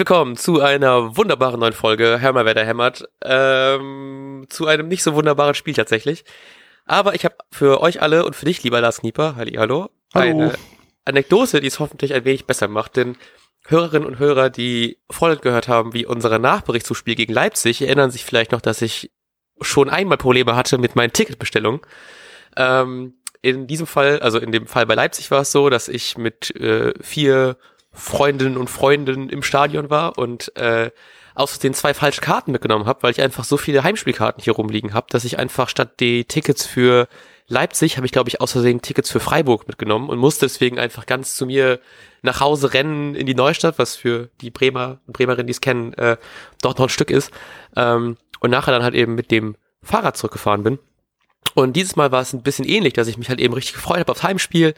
willkommen zu einer wunderbaren neuen Folge Hör wer da hämmert. Ähm, zu einem nicht so wunderbaren Spiel tatsächlich. Aber ich habe für euch alle und für dich, lieber Lars Knieper, halli, hallo, Hallo. eine Anekdote, die es hoffentlich ein wenig besser macht. Denn Hörerinnen und Hörer, die vorhin gehört haben, wie unsere Nachbericht zum Spiel gegen Leipzig, erinnern sich vielleicht noch, dass ich schon einmal Probleme hatte mit meinen Ticketbestellungen. Ähm, in diesem Fall, also in dem Fall bei Leipzig war es so, dass ich mit äh, vier Freundinnen und Freunden im Stadion war und äh, aus den zwei falsche Karten mitgenommen habe, weil ich einfach so viele Heimspielkarten hier rumliegen habe, dass ich einfach statt die Tickets für Leipzig habe ich, glaube ich, aus Versehen Tickets für Freiburg mitgenommen und musste deswegen einfach ganz zu mir nach Hause rennen in die Neustadt, was für die Bremer und Bremerinnen, die es kennen, äh, dort noch ein Stück ist. Ähm, und nachher dann halt eben mit dem Fahrrad zurückgefahren bin. Und dieses Mal war es ein bisschen ähnlich, dass ich mich halt eben richtig gefreut habe aufs Heimspiel.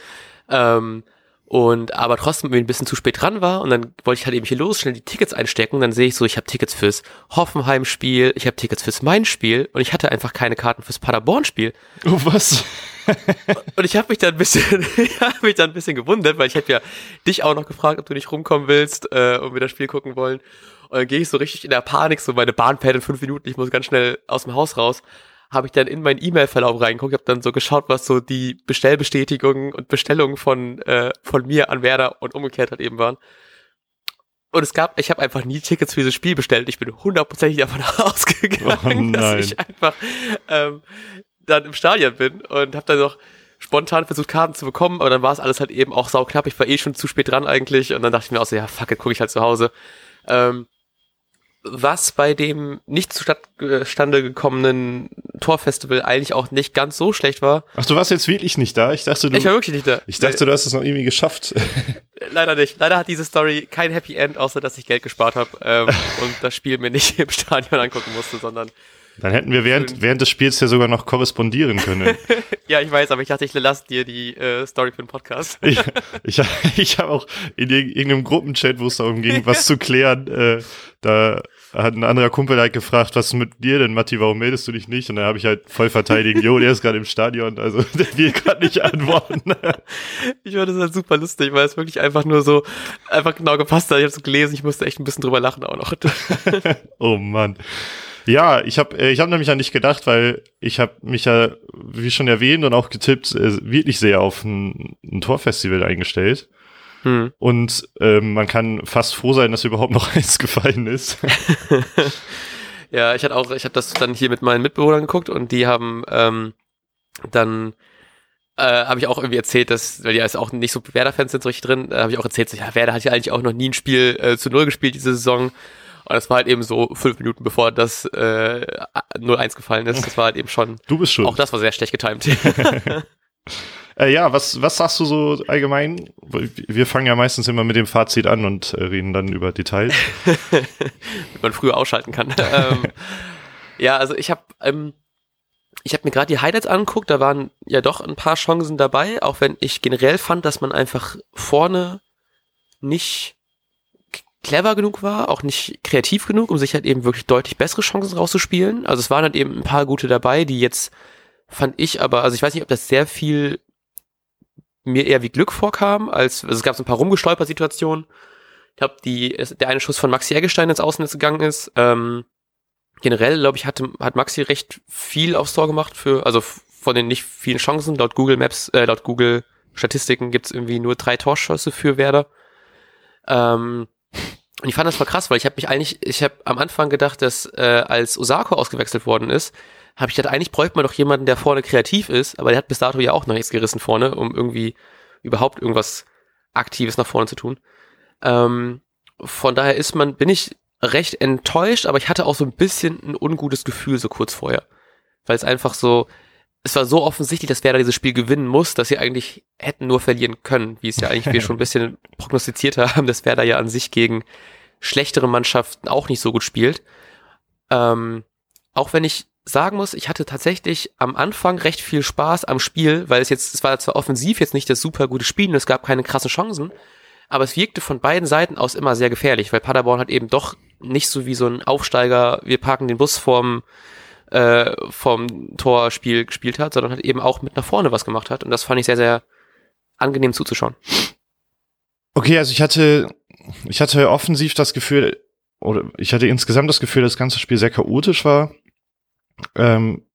Ähm, und aber trotzdem irgendwie ein bisschen zu spät dran war und dann wollte ich halt eben hier los, schnell die Tickets einstecken. Dann sehe ich so, ich habe Tickets fürs Hoffenheim-Spiel, ich habe Tickets fürs Main-Spiel und ich hatte einfach keine Karten fürs Paderborn-Spiel. Oh, was? Und ich habe mich dann ein bisschen, ich habe mich dann ein bisschen gewundert, weil ich hätte ja dich auch noch gefragt, ob du nicht rumkommen willst äh, und wir das Spiel gucken wollen. Und dann gehe ich so richtig in der Panik, so meine Bahn fährt in fünf Minuten, ich muss ganz schnell aus dem Haus raus. Habe ich dann in meinen E-Mail-Verlauf reingeguckt, habe dann so geschaut, was so die Bestellbestätigungen und Bestellungen von äh, von mir an Werder und umgekehrt halt eben waren. Und es gab, ich habe einfach nie Tickets für dieses Spiel bestellt. Ich bin hundertprozentig davon ausgegangen, Oh dass ich einfach ähm, dann im Stadion bin und habe dann noch spontan versucht, Karten zu bekommen, aber dann war es alles halt eben auch sauknapp. Ich war eh schon zu spät dran eigentlich und dann dachte ich mir auch so, ja, fuck it, gucke ich halt zu Hause. Ähm, was bei dem nicht zustande gekommenen Torfestival eigentlich auch nicht ganz so schlecht war. Ach, du warst jetzt wirklich nicht da? Ich dachte, du, Ich war wirklich nicht da. ich dachte, du hast es noch irgendwie geschafft. Leider nicht. Leider hat diese Story kein Happy End, außer dass ich Geld gespart habe ähm, und das Spiel mir nicht im Stadion angucken musste, sondern Dann hätten wir während, während des Spiels ja sogar noch korrespondieren können. ja, ich weiß, aber ich dachte, ich lasse dir die äh, Story für den Podcast. Ich, ich, ich habe auch in irg- irgendeinem Gruppenchat, wo es darum ging, was zu klären, äh, da hat ein anderer Kumpel halt gefragt, was ist mit dir denn, Matti, warum meldest du dich nicht? Und dann habe ich halt voll verteidigt, jo, der ist gerade im Stadion, also der will gerade nicht antworten. Ich fand das halt super lustig, weil es wirklich einfach nur so einfach genau gepasst hat. Ich habe es gelesen, ich musste echt ein bisschen drüber lachen auch noch. oh Mann. Ja, ich habe äh, ich hab nämlich an nicht gedacht, weil ich habe mich ja, wie schon erwähnt und auch getippt, äh, wirklich sehr auf ein, ein Torfestival eingestellt. Hm. Und ähm, man kann fast froh sein, dass überhaupt noch eins gefallen ist. Ja, ich hatte auch, ich habe das dann hier mit meinen Mitbewohnern geguckt und die haben ähm, dann äh, habe ich auch irgendwie erzählt, dass, weil die also auch nicht so Werder-Fans sind so richtig drin, äh, habe ich auch erzählt, so, ja, Werder hat ja eigentlich auch noch nie ein Spiel äh, zu Null gespielt diese Saison. Und das war halt eben so fünf Minuten bevor das äh, 0-1 gefallen ist. Das war halt eben schon, Du bist schon. auch das war sehr schlecht getimt. Äh, ja, was, was sagst du so allgemein? Wir fangen ja meistens immer mit dem Fazit an und äh, reden dann über Details. damit man früher ausschalten kann. ähm, ja, also ich habe ähm, ich habe mir gerade die Highlights angeguckt, da waren ja doch ein paar Chancen dabei, auch wenn ich generell fand, dass man einfach vorne nicht clever genug war, auch nicht kreativ genug, um sich halt eben wirklich deutlich bessere Chancen rauszuspielen. Also es waren halt eben ein paar gute dabei, die jetzt fand ich aber, also ich weiß nicht, ob das sehr viel mir eher wie Glück vorkam, als also es gab so ein paar rumgestolpert-Situationen. Ich glaube, die der eine Schuss von Maxi Eggestein ins Außennetz gegangen ist. Ähm, generell, glaube ich, hatte, hat Maxi recht viel aufs Tor gemacht für, also von den nicht vielen Chancen. Laut Google Maps, äh, laut Google Statistiken gibt's irgendwie nur drei Torschüsse für Werder. Ähm, und ich fand das voll krass, weil ich habe mich eigentlich, ich habe am Anfang gedacht, dass äh, als Osako ausgewechselt worden ist, habe ich gedacht, eigentlich bräuchte man doch jemanden, der vorne kreativ ist, aber der hat bis dato ja auch noch nichts gerissen vorne, um irgendwie überhaupt irgendwas Aktives nach vorne zu tun. Ähm, von daher ist man, bin ich recht enttäuscht, aber ich hatte auch so ein bisschen ein ungutes Gefühl so kurz vorher. Weil es einfach so, es war so offensichtlich, dass Werder dieses Spiel gewinnen muss, dass sie eigentlich hätten nur verlieren können, wie es ja eigentlich wir schon ein bisschen prognostiziert haben, dass Werder ja an sich gegen schlechtere Mannschaften auch nicht so gut spielt. Ähm, auch wenn ich sagen muss, ich hatte tatsächlich am Anfang recht viel Spaß am Spiel, weil es jetzt, es war zwar offensiv jetzt nicht das super gute Spiel und es gab keine krassen Chancen, aber es wirkte von beiden Seiten aus immer sehr gefährlich, weil Paderborn hat eben doch nicht so wie so ein Aufsteiger, wir parken den Bus vorm, äh, vom Torspiel gespielt hat, sondern halt eben auch mit nach vorne was gemacht hat und das fand ich sehr, sehr angenehm zuzuschauen. Okay, also ich hatte ich hatte offensiv das Gefühl, oder ich hatte insgesamt das Gefühl, dass das ganze Spiel sehr chaotisch war. Ähm,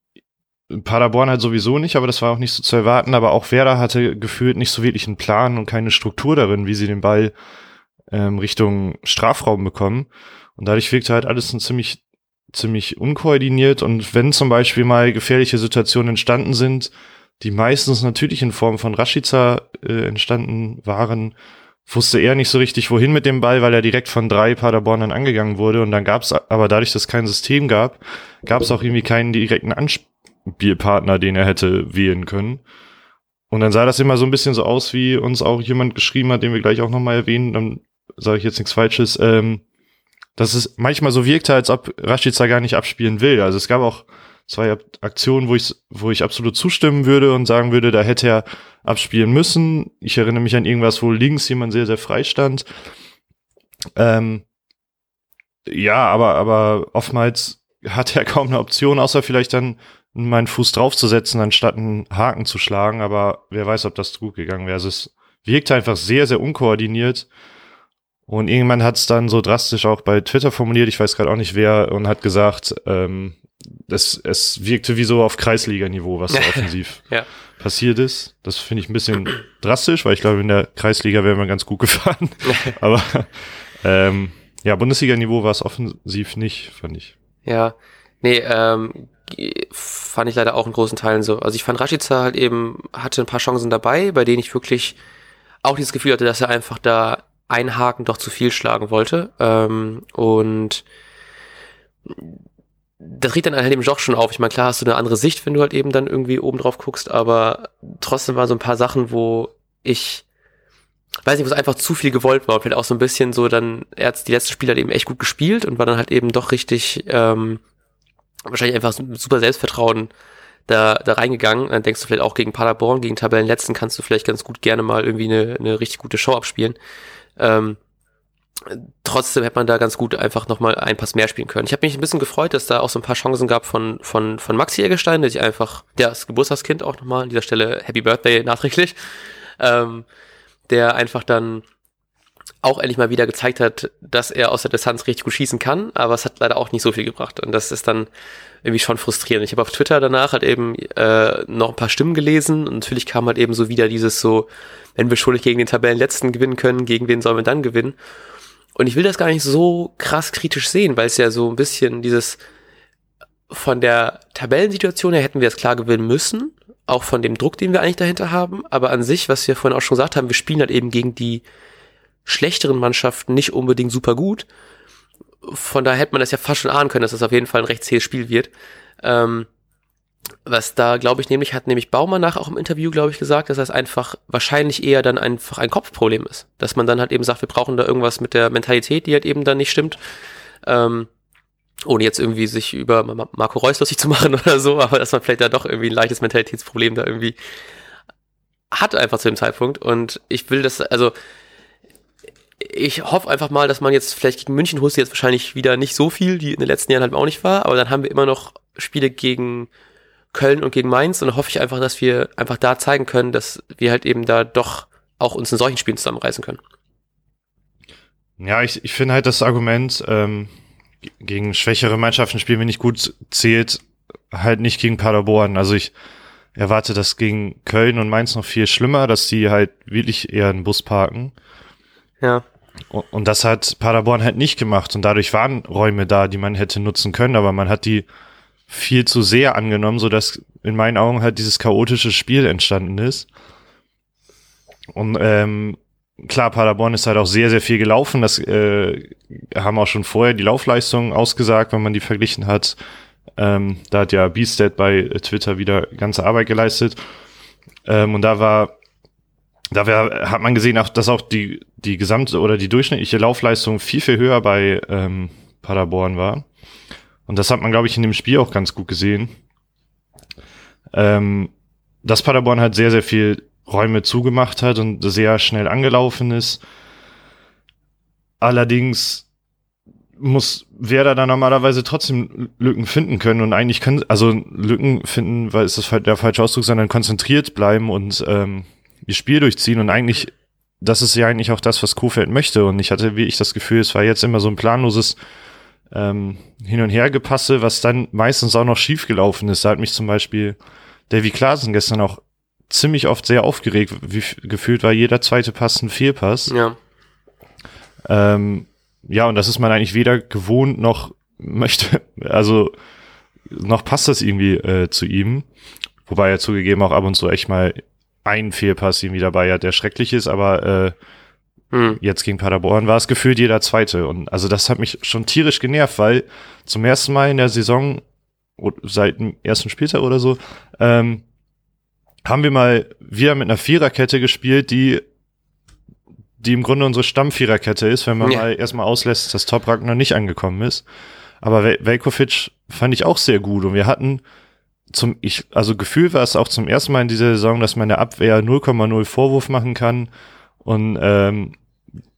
Paderborn halt sowieso nicht, aber das war auch nicht so zu erwarten. Aber auch Werder hatte gefühlt nicht so wirklich einen Plan und keine Struktur darin, wie sie den Ball ähm, Richtung Strafraum bekommen. Und dadurch wirkte halt alles ein ziemlich, ziemlich unkoordiniert. Und wenn zum Beispiel mal gefährliche Situationen entstanden sind, die meistens natürlich in Form von Rashica äh, entstanden waren, wusste er nicht so richtig, wohin mit dem Ball, weil er direkt von drei Paderbornern angegangen wurde. Und dann gab es aber dadurch, dass es kein System gab, gab es auch irgendwie keinen direkten Anspielpartner, den er hätte wählen können. Und dann sah das immer so ein bisschen so aus, wie uns auch jemand geschrieben hat, den wir gleich auch nochmal erwähnen, dann sage ich jetzt nichts Falsches, ähm, dass es manchmal so wirkte, als ob Rashica gar nicht abspielen will. Also es gab auch zwei Aktionen, wo ich, wo ich absolut zustimmen würde und sagen würde, da hätte er abspielen müssen. Ich erinnere mich an irgendwas, wo links jemand sehr, sehr frei stand. Ähm, ja, aber, aber oftmals hat er kaum eine Option, außer vielleicht dann meinen Fuß draufzusetzen, anstatt einen Haken zu schlagen. Aber wer weiß, ob das gut gegangen wäre. Also es wirkt einfach sehr, sehr unkoordiniert. Und irgendwann hat es dann so drastisch auch bei Twitter formuliert, ich weiß gerade auch nicht wer, und hat gesagt, ähm, das, es wirkte wie so auf Kreisliga-Niveau, was so offensiv ja. passiert ist. Das finde ich ein bisschen drastisch, weil ich glaube, in der Kreisliga wären wir ganz gut gefahren. Aber ähm, ja, Bundesliga-Niveau war es offensiv nicht, fand ich. Ja, nee, ähm, fand ich leider auch in großen Teilen so. Also ich fand Rashica halt eben, hatte ein paar Chancen dabei, bei denen ich wirklich auch dieses Gefühl hatte, dass er einfach da ein Haken doch zu viel schlagen wollte. Ähm, und das riecht dann halt eben doch schon auf. Ich meine, klar hast du eine andere Sicht, wenn du halt eben dann irgendwie oben drauf guckst, aber trotzdem waren so ein paar Sachen, wo ich weiß nicht, wo es einfach zu viel gewollt war. Vielleicht auch so ein bisschen so dann, er hat die letzten Spiele halt eben echt gut gespielt und war dann halt eben doch richtig, ähm, wahrscheinlich einfach super Selbstvertrauen da, da reingegangen. Dann denkst du vielleicht auch gegen Paderborn, gegen Tabellenletzten kannst du vielleicht ganz gut gerne mal irgendwie eine, eine richtig gute Show abspielen. Ähm, trotzdem hätte man da ganz gut einfach nochmal ein Pass mehr spielen können. Ich habe mich ein bisschen gefreut, dass da auch so ein paar Chancen gab von, von, von Maxi Eggestein, der sich einfach, der ist Geburtstagskind auch nochmal an dieser Stelle Happy Birthday nachträglich, ähm, der einfach dann auch endlich mal wieder gezeigt hat, dass er aus der Distanz richtig gut schießen kann, aber es hat leider auch nicht so viel gebracht. Und das ist dann irgendwie schon frustrierend. Ich habe auf Twitter danach halt eben äh, noch ein paar Stimmen gelesen und natürlich kam halt eben so wieder dieses so, wenn wir schuldig gegen den Tabellenletzten gewinnen können, gegen wen sollen wir dann gewinnen? Und ich will das gar nicht so krass kritisch sehen, weil es ja so ein bisschen dieses von der Tabellensituation her hätten wir es klar gewinnen müssen, auch von dem Druck, den wir eigentlich dahinter haben, aber an sich, was wir vorhin auch schon gesagt haben, wir spielen halt eben gegen die schlechteren Mannschaften nicht unbedingt super gut. Von daher hätte man das ja fast schon ahnen können, dass das auf jeden Fall ein recht zähes Spiel wird. Ähm, was da, glaube ich, nämlich hat nämlich Baumann nach auch im Interview, glaube ich, gesagt, dass das einfach wahrscheinlich eher dann einfach ein Kopfproblem ist. Dass man dann halt eben sagt, wir brauchen da irgendwas mit der Mentalität, die halt eben dann nicht stimmt. Ähm, ohne jetzt irgendwie sich über Marco Reus lustig zu machen oder so, aber dass man vielleicht da doch irgendwie ein leichtes Mentalitätsproblem da irgendwie hat einfach zu dem Zeitpunkt. Und ich will das, also ich hoffe einfach mal, dass man jetzt vielleicht gegen München holst jetzt wahrscheinlich wieder nicht so viel, die in den letzten Jahren halt auch nicht war, aber dann haben wir immer noch Spiele gegen Köln und gegen Mainz und dann hoffe ich einfach, dass wir einfach da zeigen können, dass wir halt eben da doch auch uns in solchen Spielen zusammenreißen können. Ja, ich, ich finde halt das Argument, ähm, gegen schwächere Mannschaften spielen wir nicht gut, zählt halt nicht gegen Paderborn. Also ich erwarte das gegen Köln und Mainz noch viel schlimmer, dass die halt wirklich eher einen Bus parken. Ja. Und das hat Paderborn halt nicht gemacht. Und dadurch waren Räume da, die man hätte nutzen können, aber man hat die viel zu sehr angenommen, so dass in meinen Augen halt dieses chaotische Spiel entstanden ist. Und ähm, klar, Paderborn ist halt auch sehr, sehr viel gelaufen. Das äh, haben auch schon vorher die Laufleistungen ausgesagt, wenn man die verglichen hat. Ähm, da hat ja Beasted bei Twitter wieder ganze Arbeit geleistet. Ähm, und da war da hat man gesehen, auch, dass auch die, die gesamte oder die durchschnittliche Laufleistung viel, viel höher bei ähm, Paderborn war. Und das hat man, glaube ich, in dem Spiel auch ganz gut gesehen. Ähm, dass Paderborn halt sehr, sehr viel Räume zugemacht hat und sehr schnell angelaufen ist. Allerdings muss Werder da normalerweise trotzdem Lücken finden können und eigentlich können, also Lücken finden, weil ist der falsche Ausdruck, sondern konzentriert bleiben und ähm, ihr Spiel durchziehen und eigentlich das ist ja eigentlich auch das, was Kofeld möchte. Und ich hatte wie ich das Gefühl, es war jetzt immer so ein planloses ähm, Hin- und Hergepasse, was dann meistens auch noch schief gelaufen ist. Da hat mich zum Beispiel Davy Klaasen gestern auch ziemlich oft sehr aufgeregt. Wie gefühlt war jeder zweite Pass ein Fehlpass. Ja. Ähm, ja, und das ist man eigentlich weder gewohnt noch möchte, also noch passt das irgendwie äh, zu ihm. Wobei er zugegeben auch ab und zu echt mal einen Fehlpass irgendwie dabei hat, der schrecklich ist, aber äh, Hm. jetzt gegen Paderborn war es gefühlt jeder zweite. Und also das hat mich schon tierisch genervt, weil zum ersten Mal in der Saison, seit dem ersten Spieltag oder so, ähm, haben wir mal wieder mit einer Viererkette gespielt, die die im Grunde unsere Stammviererkette ist, wenn man Ja. mal erstmal auslässt, dass Toprak noch nicht angekommen ist. Aber Vel- Velkovic fand ich auch sehr gut und wir hatten zum, ich, also Gefühl war es auch zum ersten Mal in dieser Saison, dass man der Abwehr 0,0 Vorwurf machen kann und ähm,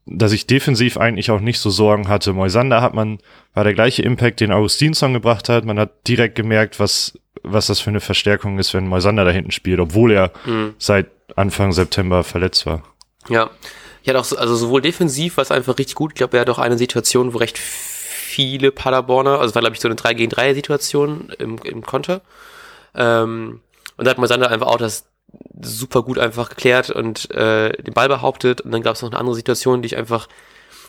dass ich defensiv eigentlich auch nicht so Sorgen hatte. Moisander hat man, war der gleiche Impact, den Augustinsson gebracht hat. Man hat direkt gemerkt, was, was das für eine Verstärkung ist, wenn Moisander da hinten spielt, obwohl er Hm. seit Anfang September verletzt war. Ja. Ich hatte auch so, also sowohl defensiv war es einfach richtig gut. Ich glaube, er hat auch eine Situation, wo recht viele Paderborner, also es war glaube ich so eine 3 gegen 3 Situation im, im Konter. Ähm, und da hat Moisander einfach auch das super gut einfach geklärt und äh, den Ball behauptet. Und dann gab es noch eine andere Situation, die ich einfach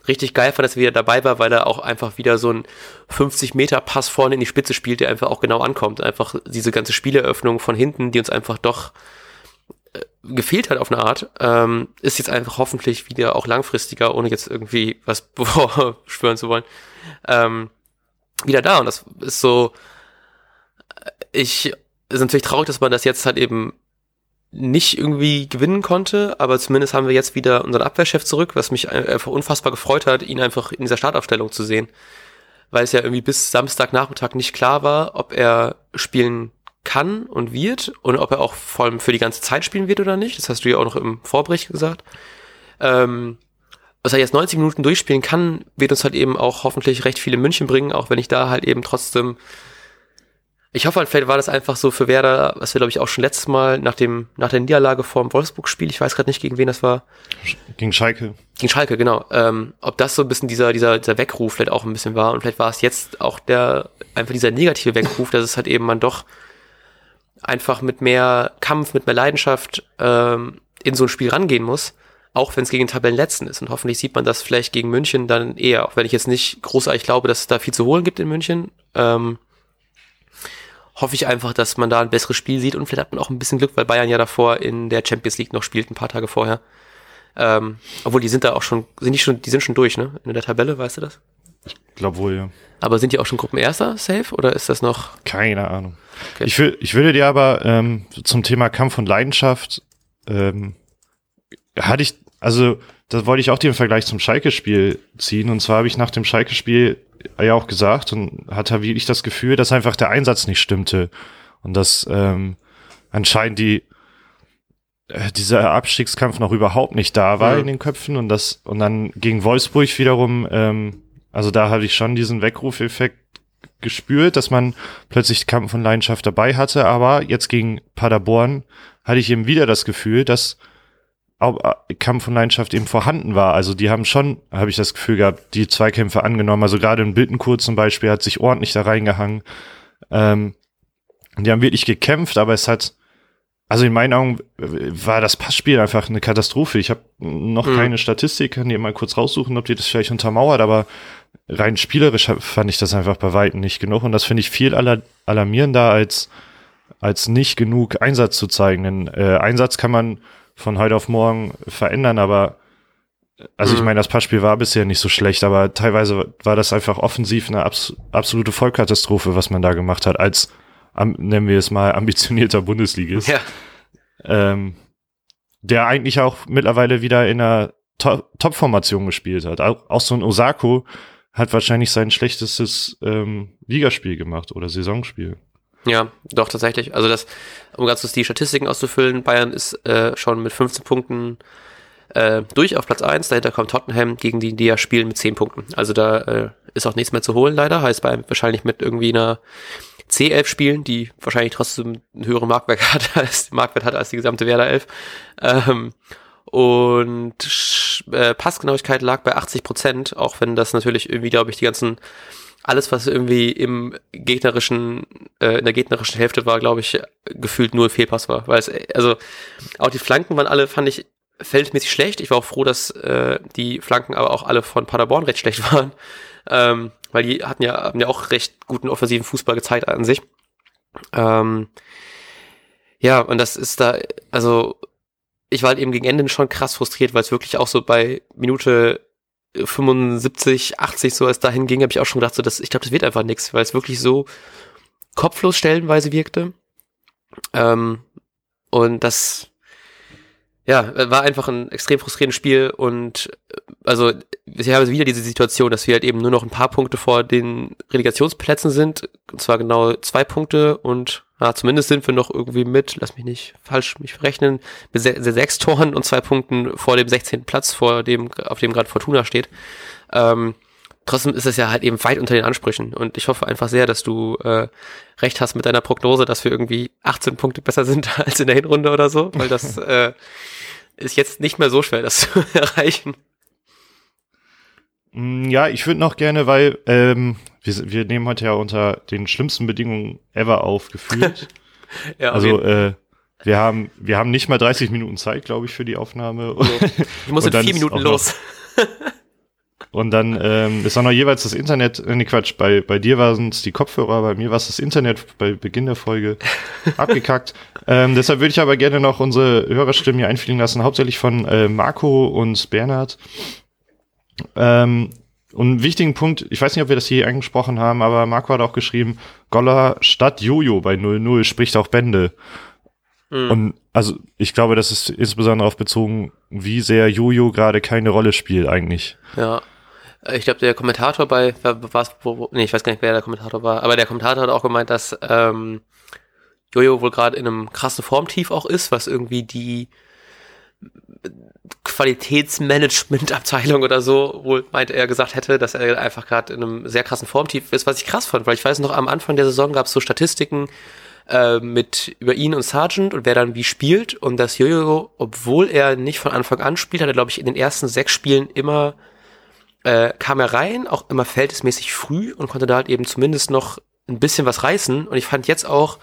richtig geil fand, dass er wieder dabei war, weil er auch einfach wieder so einen 50 Meter Pass vorne in die Spitze spielt, der einfach auch genau ankommt. Einfach diese ganze Spieleröffnung von hinten, die uns einfach doch äh, gefehlt hat auf eine Art, ähm, ist jetzt einfach hoffentlich wieder auch langfristiger, ohne jetzt irgendwie was schwören zu wollen, ähm, wieder da. Und das ist so, äh, ich, ist natürlich traurig, dass man das jetzt halt eben nicht irgendwie gewinnen konnte, aber zumindest haben wir jetzt wieder unseren Abwehrchef zurück, was mich einfach unfassbar gefreut hat, ihn einfach in dieser Startaufstellung zu sehen. Weil es ja irgendwie bis Samstagnachmittag nicht klar war, ob er spielen kann und wird und ob er auch vor allem für die ganze Zeit spielen wird oder nicht. Das hast du ja auch noch im Vorbericht gesagt. Ähm, was er jetzt 90 Minuten durchspielen kann, wird uns halt eben auch hoffentlich recht viele München bringen, auch wenn ich da halt eben trotzdem ich hoffe halt, vielleicht war das einfach so für Werder, was wir, glaube ich, auch schon letztes Mal nach dem, nach der Niederlage vor dem Wolfsburg-Spiel, ich weiß gerade nicht, gegen wen das war. Gegen Schalke. Gegen Schalke, genau. Ähm, ob das so ein bisschen dieser, dieser, dieser Weckruf vielleicht auch ein bisschen war und vielleicht war es jetzt auch der, einfach dieser negative Weckruf, dass es halt eben man doch einfach mit mehr Kampf, mit mehr Leidenschaft ähm, in so ein Spiel rangehen muss, auch wenn es gegen den Tabellenletzten ist. Und hoffentlich sieht man das vielleicht gegen München dann eher, auch wenn ich jetzt nicht großartig glaube, dass es da viel zu holen gibt in München. Ähm, hoffe ich einfach, dass man da ein besseres Spiel sieht und vielleicht hat man auch ein bisschen Glück, weil Bayern ja davor in der Champions League noch spielt, ein paar Tage vorher. Ähm, obwohl die sind da auch schon, sind die schon, die sind schon durch, ne? In der Tabelle, weißt du das? Glaub wohl, ja. Aber sind die auch schon Gruppenerster safe oder ist das noch? Keine Ahnung. Okay. Ich, will, ich würde dir aber ähm, zum Thema Kampf und Leidenschaft, ähm, hatte ich, also da wollte ich auch den Vergleich zum Schalke-Spiel ziehen. Und zwar habe ich nach dem Schalke-Spiel ja auch gesagt und hatte wirklich das Gefühl, dass einfach der Einsatz nicht stimmte. Und dass ähm, anscheinend die äh, dieser Abstiegskampf noch überhaupt nicht da war Mhm. in den Köpfen und das und dann gegen Wolfsburg wiederum, ähm, also da habe ich schon diesen Weckrufeffekt gespürt, dass man plötzlich Kampf und Leidenschaft dabei hatte, aber jetzt gegen Paderborn hatte ich eben wieder das Gefühl, dass äh, Kampf und Leidenschaft eben vorhanden war. Also die haben schon, habe ich das Gefühl gehabt, die Zweikämpfe angenommen. Also gerade in Bittencourt zum Beispiel hat sich ordentlich da reingehangen. Ähm, die haben wirklich gekämpft, aber es hat, also in meinen Augen äh, war das Passspiel einfach eine Katastrophe. Ich habe noch Mhm. keine Statistik, kann die mal kurz raussuchen, ob die das vielleicht untermauert, aber rein spielerisch fand ich das einfach bei Weitem nicht genug. Und das finde ich viel alar alarmierender als, als nicht genug Einsatz zu zeigen. Denn äh, Einsatz kann man von heute auf morgen verändern, aber also ich Mhm. meine, das Passspiel war bisher nicht so schlecht, aber teilweise war das einfach offensiv eine abs absolute Vollkatastrophe, was man da gemacht hat, als, nennen wir es mal, ambitionierter Bundesligist Ja. ähm, der eigentlich auch mittlerweile wieder in einer To- Top-Formation gespielt hat. Auch, auch so ein Osako hat wahrscheinlich sein schlechtestes ähm, Ligaspiel gemacht oder Saisonspiel. Ja, doch, tatsächlich. Also das, um ganz kurz die Statistiken auszufüllen, Bayern ist äh, schon mit 15 Punkten äh, durch auf Platz 1. Dahinter kommt Tottenham, gegen die die ja spielen mit 10 Punkten. Also da äh, ist auch nichts mehr zu holen, leider. Heißt Bayern wahrscheinlich mit irgendwie einer C11 spielen, die wahrscheinlich trotzdem einen höheren Marktwert hat als, Marktwert hat als die gesamte Werder 11. Ähm, und äh, Passgenauigkeit lag bei 80 Prozent, auch wenn das natürlich irgendwie, glaube ich, die ganzen alles, was irgendwie im gegnerischen, äh, in der gegnerischen Hälfte war, glaube ich, gefühlt nur Fehlpass war. Weil es, also auch die Flanken waren alle, fand ich, feldmäßig schlecht. Ich war auch froh, dass äh, die Flanken aber auch alle von Paderborn recht schlecht waren. Ähm, weil die hatten ja, haben ja auch recht guten offensiven Fußball gezeigt an sich. Ähm, ja, und das ist da, also ich war halt eben gegen Ende schon krass frustriert, weil es wirklich auch so bei Minute 75, 80 so als dahin ging, habe ich auch schon gedacht, so, dass, ich glaube, das wird einfach nichts, weil es wirklich so kopflos stellenweise wirkte. Ähm, und das, ja, war einfach ein extrem frustrierendes Spiel und also wir haben wieder diese Situation, dass wir halt eben nur noch ein paar Punkte vor den Relegationsplätzen sind, und zwar genau zwei Punkte und ja, zumindest sind wir noch irgendwie mit, lass mich nicht falsch mich verrechnen, mit se sechs Toren und zwei Punkten vor dem 16. Platz, vor dem, auf dem gerade Fortuna steht. Ähm, trotzdem ist es ja halt eben weit unter den Ansprüchen. Und ich hoffe einfach sehr, dass du äh, recht hast mit deiner Prognose, dass wir irgendwie 18 Punkte besser sind als in der Hinrunde oder so, weil das äh, ist jetzt nicht mehr so schwer, das zu erreichen. Mm, ja, ich würde noch gerne, weil ähm, wir, wir nehmen heute ja unter den schlimmsten Bedingungen ever auf, gefühlt. ja, also äh, wir haben wir haben nicht mal 30 Minuten Zeit, glaube ich, für die Aufnahme. Also, ich muss in vier Minuten los. und dann ähm, ist auch noch jeweils das Internet, äh, nee Quatsch, bei, bei dir waren es die Kopfhörer, bei mir war es das Internet bei Beginn der Folge abgekackt. Ähm, deshalb würde ich aber gerne noch unsere Hörerstimmen hier einfliegen lassen, hauptsächlich von äh, Marco und Bernhard. Ähm, und einen wichtigen Punkt, ich weiß nicht, ob wir das hier angesprochen haben, aber Marco hat auch geschrieben, Goller statt Jojo bei 0-0 spricht auch Bände. Mhm. Und also ich glaube, das ist insbesondere darauf bezogen, wie sehr Jojo gerade keine Rolle spielt eigentlich. Ja. Ich glaube, der Kommentator bei, was, wo, nee, ich weiß gar nicht, wer der Kommentator war, aber der Kommentator hat auch gemeint, dass ähm, Jojo wohl gerade in einem krassen Formtief auch ist, was irgendwie die Qualitätsmanagement-Abteilung oder so, wohl meinte er gesagt hätte, dass er einfach gerade in einem sehr krassen Formtief ist, was ich krass fand, weil ich weiß noch, am Anfang der Saison gab es so Statistiken äh, mit über ihn und Sargent und wer dann wie spielt und dass Jojo, obwohl er nicht von Anfang an spielt, hat er glaube ich in den ersten sechs Spielen immer äh, kam er rein, auch immer verhältnismäßig früh und konnte da halt eben zumindest noch ein bisschen was reißen und ich fand jetzt auch,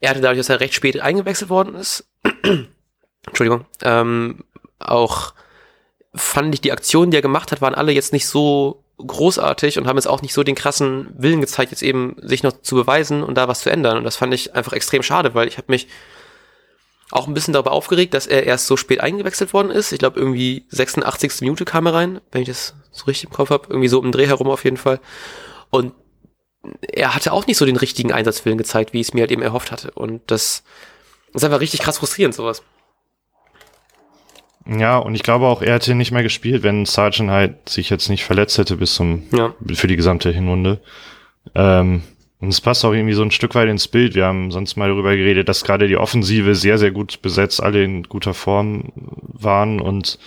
er hatte dadurch, dass er recht spät eingewechselt worden ist, Entschuldigung, ähm, auch fand ich die Aktionen, die er gemacht hat, waren alle jetzt nicht so großartig und haben jetzt auch nicht so den krassen Willen gezeigt, jetzt eben sich noch zu beweisen und da was zu ändern. Und das fand ich einfach extrem schade, weil ich habe mich auch ein bisschen darüber aufgeregt, dass er erst so spät eingewechselt worden ist. Ich glaube, irgendwie 86. Minute kam er rein, wenn ich das so richtig im Kopf habe. Irgendwie so im Dreh herum auf jeden Fall. Und er hatte auch nicht so den richtigen Einsatzwillen gezeigt, wie ich es mir halt eben erhofft hatte. Und das ist einfach richtig krass frustrierend, sowas. Ja, und ich glaube auch, er hätte nicht mehr gespielt, wenn Sargent halt sich jetzt nicht verletzt hätte bis zum, ja. für die gesamte Hinrunde. Ähm, und es passt auch irgendwie so ein Stück weit ins Bild. Wir haben sonst mal darüber geredet, dass gerade die Offensive sehr, sehr gut besetzt, alle in guter Form waren und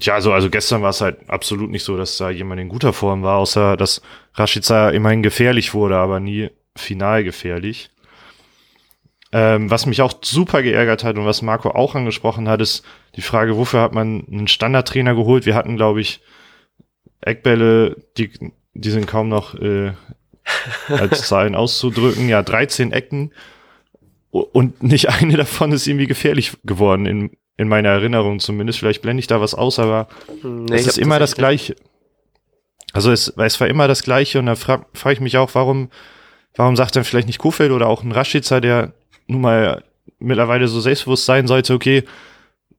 ja, also, also gestern war es halt absolut nicht so, dass da jemand in guter Form war, außer dass Rashica immerhin gefährlich wurde, aber nie final gefährlich. Ähm, was mich auch super geärgert hat und was Marco auch angesprochen hat, ist die Frage, wofür hat man einen Standardtrainer geholt? Wir hatten, glaube ich, Eckbälle, die, die sind kaum noch äh, als Zahlen auszudrücken. Ja, 13 Ecken und nicht eine davon ist irgendwie gefährlich geworden, in, in meiner Erinnerung zumindest. Vielleicht blende ich da was aus, aber nee, es ist immer das, das Gleiche. Also es, es war immer das Gleiche und da frage frag ich mich auch, warum, warum sagt dann vielleicht nicht Kofeld oder auch ein Rashica, der nun mal mittlerweile so selbstbewusst sein sollte, okay,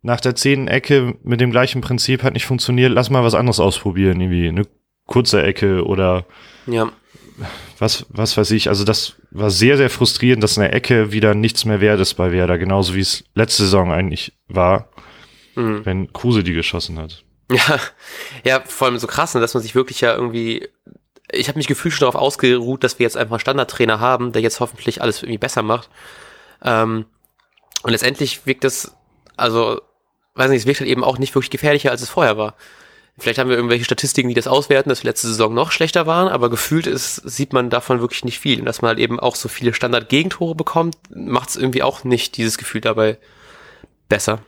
nach der zehnten Ecke mit dem gleichen Prinzip hat nicht funktioniert, lass mal was anderes ausprobieren, irgendwie eine kurze Ecke oder ja. was, was weiß ich. Also das war sehr, sehr frustrierend, dass eine Ecke wieder nichts mehr wert ist bei Werder, genauso wie es letzte Saison eigentlich war, mhm. wenn Kruse die geschossen hat. Ja, ja, vor allem so krass, ne, dass man sich wirklich ja irgendwie ich habe mich gefühlt schon darauf ausgeruht, dass wir jetzt einfach einen Standardtrainer haben, der jetzt hoffentlich alles irgendwie besser macht. Ähm, und letztendlich wirkt das, also, weiß nicht, es wirkt halt eben auch nicht wirklich gefährlicher, als es vorher war. Vielleicht haben wir irgendwelche Statistiken, die das auswerten, dass wir letzte Saison noch schlechter waren, aber gefühlt ist, sieht man davon wirklich nicht viel. Und dass man halt eben auch so viele Standard-Gegentore bekommt, macht es irgendwie auch nicht dieses Gefühl dabei besser.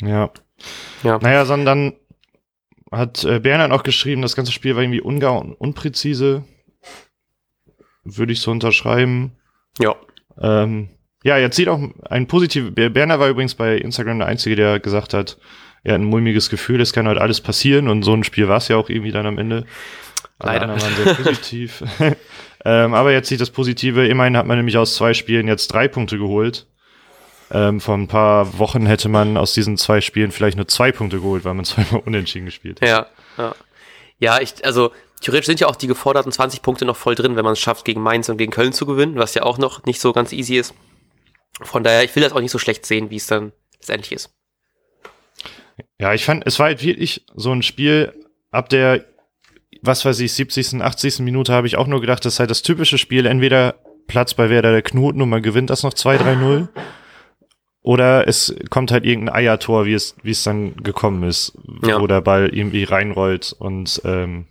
Ja. Ja. Naja, sondern hat äh, Bernhard auch geschrieben, das ganze Spiel war irgendwie ungar und unpräzise. Würde ich so unterschreiben. Ja. Ähm, ja, jetzt sieht auch ein positives. Berner war übrigens bei Instagram der Einzige, der gesagt hat, er hat ein mulmiges Gefühl, es kann heute alles passieren und so ein Spiel war es ja auch irgendwie dann am Ende. Alle Leider. anderen waren sehr positiv. ähm, aber jetzt sieht das Positive. Immerhin hat man nämlich aus zwei Spielen jetzt drei Punkte geholt. Ähm, vor ein paar Wochen hätte man aus diesen zwei Spielen vielleicht nur zwei Punkte geholt, weil man zweimal unentschieden gespielt hat. Ja, ja. Ja, ich, also theoretisch sind ja auch die geforderten 20 Punkte noch voll drin, wenn man es schafft, gegen Mainz und gegen Köln zu gewinnen, was ja auch noch nicht so ganz easy ist. Von daher, ich will das auch nicht so schlecht sehen, wie es dann letztendlich ist. Ja, ich fand, es war halt wirklich so ein Spiel, ab der, was weiß ich, 70., 80. Minute habe ich auch nur gedacht, das ist halt das typische Spiel, entweder Platz bei Werder der Knoten und man gewinnt das noch 2-3-0, oder es kommt halt irgendein Eiertor, wie es, wie es dann gekommen ist, Ja. wo der Ball irgendwie reinrollt und ähm,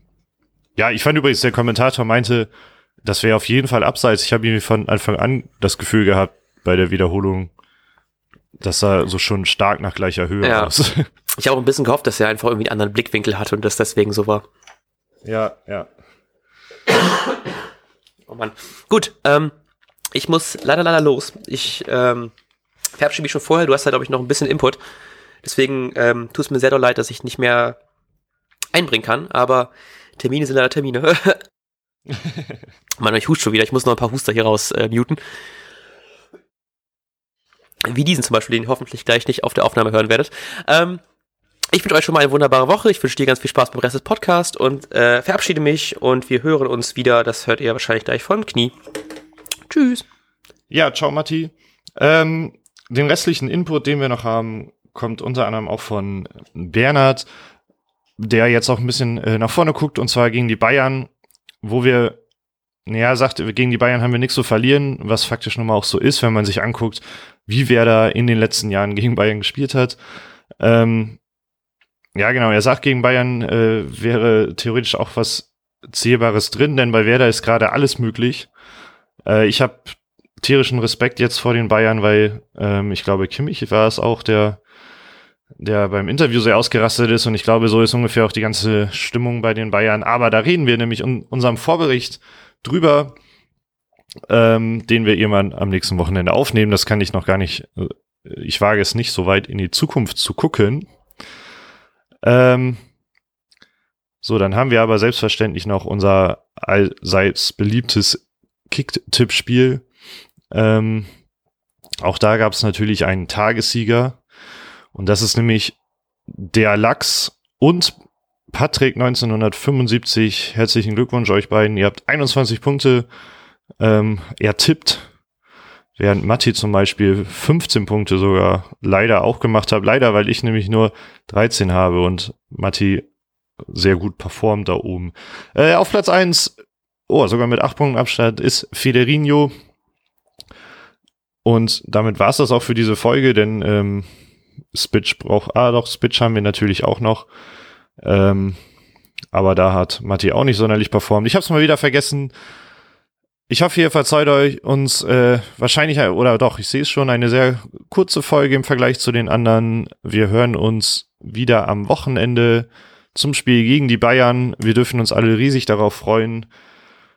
ja, ich fand übrigens, der Kommentator meinte, das wäre auf jeden Fall abseits. Ich habe irgendwie von Anfang an das Gefühl gehabt, bei der Wiederholung, dass er so schon stark nach gleicher Höhe Ja. aus. Ich habe auch ein bisschen gehofft, dass er einfach irgendwie einen anderen Blickwinkel hatte und das deswegen so war. Ja, ja. Oh Mann. Gut, ähm, ich muss leider, leider los. Ich ähm, verabschiede mich schon vorher. Du hast halt, glaube ich, noch ein bisschen Input. Deswegen ähm, tut es mir sehr doll leid, dass ich nicht mehr einbringen kann. Aber Termine sind leider Termine. Mann, ich hust schon wieder. Ich muss noch ein paar Huster hier raus äh, muten. Wie diesen zum Beispiel, den ihr hoffentlich gleich nicht auf der Aufnahme hören werdet. Ähm, ich wünsche euch schon mal eine wunderbare Woche. Ich wünsche dir ganz viel Spaß beim Rest des Podcasts und äh, verabschiede mich und wir hören uns wieder. Das hört ihr wahrscheinlich gleich von Knie. Tschüss. Ja, ciao Matti. Ähm, den restlichen Input, den wir noch haben, kommt unter anderem auch von Bernhard, der jetzt auch ein bisschen äh, nach vorne guckt, und zwar gegen die Bayern, wo wir, naja, sagt, gegen die Bayern haben wir nichts zu verlieren, was faktisch nun mal auch so ist, wenn man sich anguckt, wie wer da in den letzten Jahren gegen Bayern gespielt hat. Ähm, ja, genau, er sagt, gegen Bayern äh, wäre theoretisch auch was Zählbares drin, denn bei Werder ist gerade alles möglich. Äh, ich habe tierischen Respekt jetzt vor den Bayern, weil ähm, ich glaube, Kimmich war es auch, der, der beim Interview sehr ausgerastet ist und ich glaube, so ist ungefähr auch die ganze Stimmung bei den Bayern. Aber da reden wir nämlich in unserem Vorbericht drüber, ähm, den wir irgendwann am nächsten Wochenende aufnehmen. Das kann ich noch gar nicht, äh, ich wage es nicht so weit in die Zukunft zu gucken. Ähm, so, dann haben wir aber selbstverständlich noch unser allseits beliebtes Kick-Tipp-Spiel. Ähm, auch da gab es natürlich einen Tagessieger. Und das ist nämlich der Lachs und Patrick 1975. Herzlichen Glückwunsch euch beiden. Ihr habt 21 Punkte ähm, ertippt. Während Matti zum Beispiel 15 Punkte sogar leider auch gemacht hat. Leider, weil ich nämlich nur 13 habe und Matti sehr gut performt da oben. Äh, auf Platz 1, oh, sogar mit 8 Punkten Abstand, ist Federinho. Und damit war es das auch für diese Folge, denn ähm, Spitch braucht, ah doch, Spitch haben wir natürlich auch noch. Ähm, aber da hat Matti auch nicht sonderlich performt. Ich habe es mal wieder vergessen. Ich hoffe, ihr verzeiht euch uns äh, wahrscheinlich, oder doch, ich sehe es schon, eine sehr kurze Folge im Vergleich zu den anderen. Wir hören uns wieder am Wochenende zum Spiel gegen die Bayern. Wir dürfen uns alle riesig darauf freuen.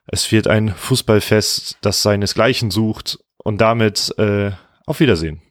Es wird ein Fußballfest, das seinesgleichen sucht. Und damit äh, auf Wiedersehen.